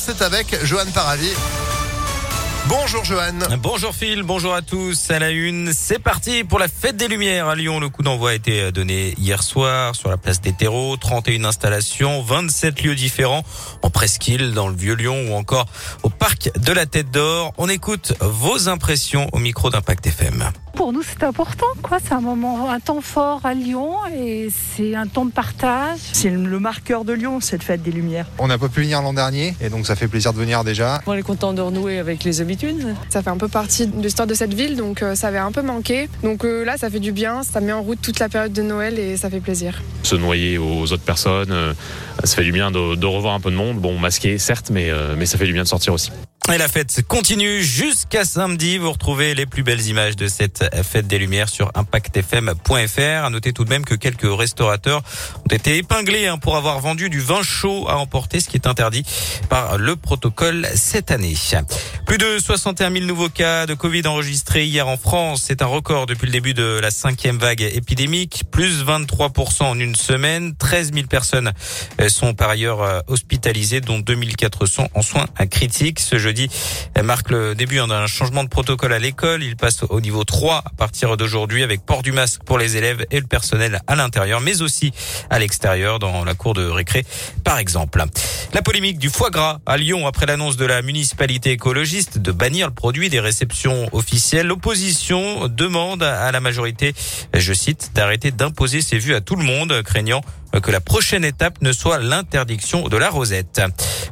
c'est avec Johan Paravi. Bonjour Johan. Bonjour Phil, bonjour à tous. À la une, c'est parti pour la fête des Lumières à Lyon. Le coup d'envoi a été donné hier soir sur la place des terreaux. 31 installations, 27 lieux différents en presqu'île, dans le Vieux-Lyon ou encore au parc de la Tête d'Or. On écoute vos impressions au micro d'Impact FM pour nous, c'est important. quoi. C'est un moment, un temps fort à Lyon et c'est un temps de partage. C'est le marqueur de Lyon, cette fête des Lumières. On n'a pas pu venir l'an dernier et donc ça fait plaisir de venir déjà. On est content de renouer avec les habitudes. Ça fait un peu partie de l'histoire de cette ville, donc euh, ça avait un peu manqué. Donc euh, là, ça fait du bien, ça met en route toute la période de Noël et ça fait plaisir. Se noyer aux autres personnes, euh, ça fait du bien de, de revoir un peu de monde. Bon, masqué certes, mais, mais ça fait du bien de sortir aussi. Et la fête continue jusqu'à samedi. Vous retrouvez les plus belles images de cette fête des Lumières sur impactfm.fr. À noter tout de même que quelques restaurateurs ont été épinglés hein, pour avoir vendu du vin chaud à emporter, ce qui est interdit par le protocole cette année. Plus de 61 000 nouveaux cas de Covid enregistrés hier en France. C'est un record depuis le début de la cinquième vague épidémique. Plus 23% en une semaine. 13 000 personnes euh, sont par ailleurs euh, hospitalisées, dont 2400 en soins critiques. Ce jeudi marque le début hein, d'un changement de protocole à l'école. Il passe au niveau 3 à partir d'aujourd'hui avec port du masque pour les élèves et le personnel à l'intérieur, mais aussi à l'extérieur dans la cour de récré, par exemple. La polémique du foie gras à Lyon après l'annonce de la municipalité écologiste de bannir le produit des réceptions officielles. L'opposition demande à la majorité, je cite, d'arrêter d'imposer ses vues à tout le monde, craignant que la prochaine étape ne soit l'interdiction de la rosette.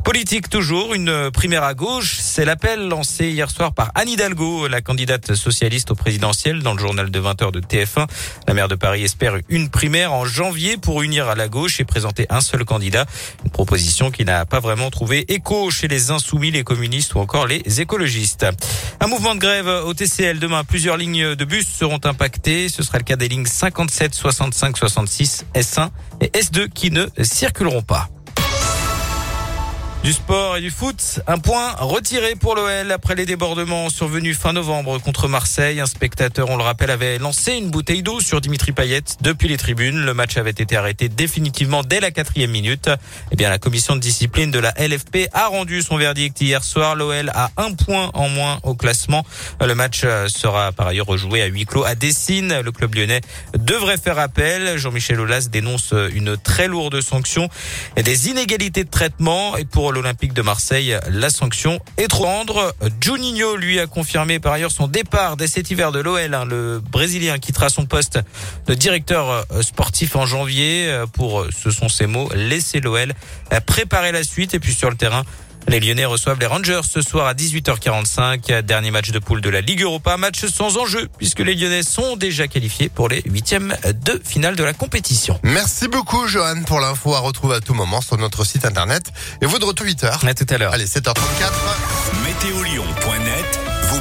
Politique toujours, une primaire à gauche, c'est l'appel lancé hier soir par Anne Hidalgo, la candidate socialiste au présidentiel dans le journal de 20h de TF1. La maire de Paris espère une primaire en janvier pour unir à la gauche et présenter un seul candidat. Une proposition qui n'a pas vraiment trouvé écho chez les insoumis, les communistes ou encore les écologistes. Un mouvement de grève au TCL demain. Plusieurs lignes de bus seront impactées. Ce sera le cas des lignes 57, 65, 66, S1 et S2 qui ne circuleront pas. Du sport et du foot, un point retiré pour l'OL après les débordements survenus fin novembre contre Marseille. Un spectateur, on le rappelle, avait lancé une bouteille d'eau sur Dimitri Payet depuis les tribunes. Le match avait été arrêté définitivement dès la quatrième minute. Eh bien, la commission de discipline de la LFP a rendu son verdict hier soir. L'OL a un point en moins au classement. Le match sera par ailleurs rejoué à huis clos à Dessine. Le club lyonnais devrait faire appel. Jean-Michel Aulas dénonce une très lourde sanction et des inégalités de traitement. Et pour l'Olympique de Marseille. La sanction est trop rendre. Juninho, lui, a confirmé par ailleurs son départ dès cet hiver de l'OL. Hein. le Brésilien quittera son poste de directeur euh, sportif en janvier euh, pour, euh, ce sont ses mots, laisser l'OL préparer la suite et puis sur le terrain. Les Lyonnais reçoivent les Rangers ce soir à 18h45. Dernier match de poule de la Ligue Europa. Match sans enjeu puisque les Lyonnais sont déjà qualifiés pour les huitièmes de finale de la compétition. Merci beaucoup, Johan, pour l'info à retrouver à tout moment sur notre site internet. Et vous de retour 8h. À tout à l'heure. Allez, 7h34. Météolion.net vous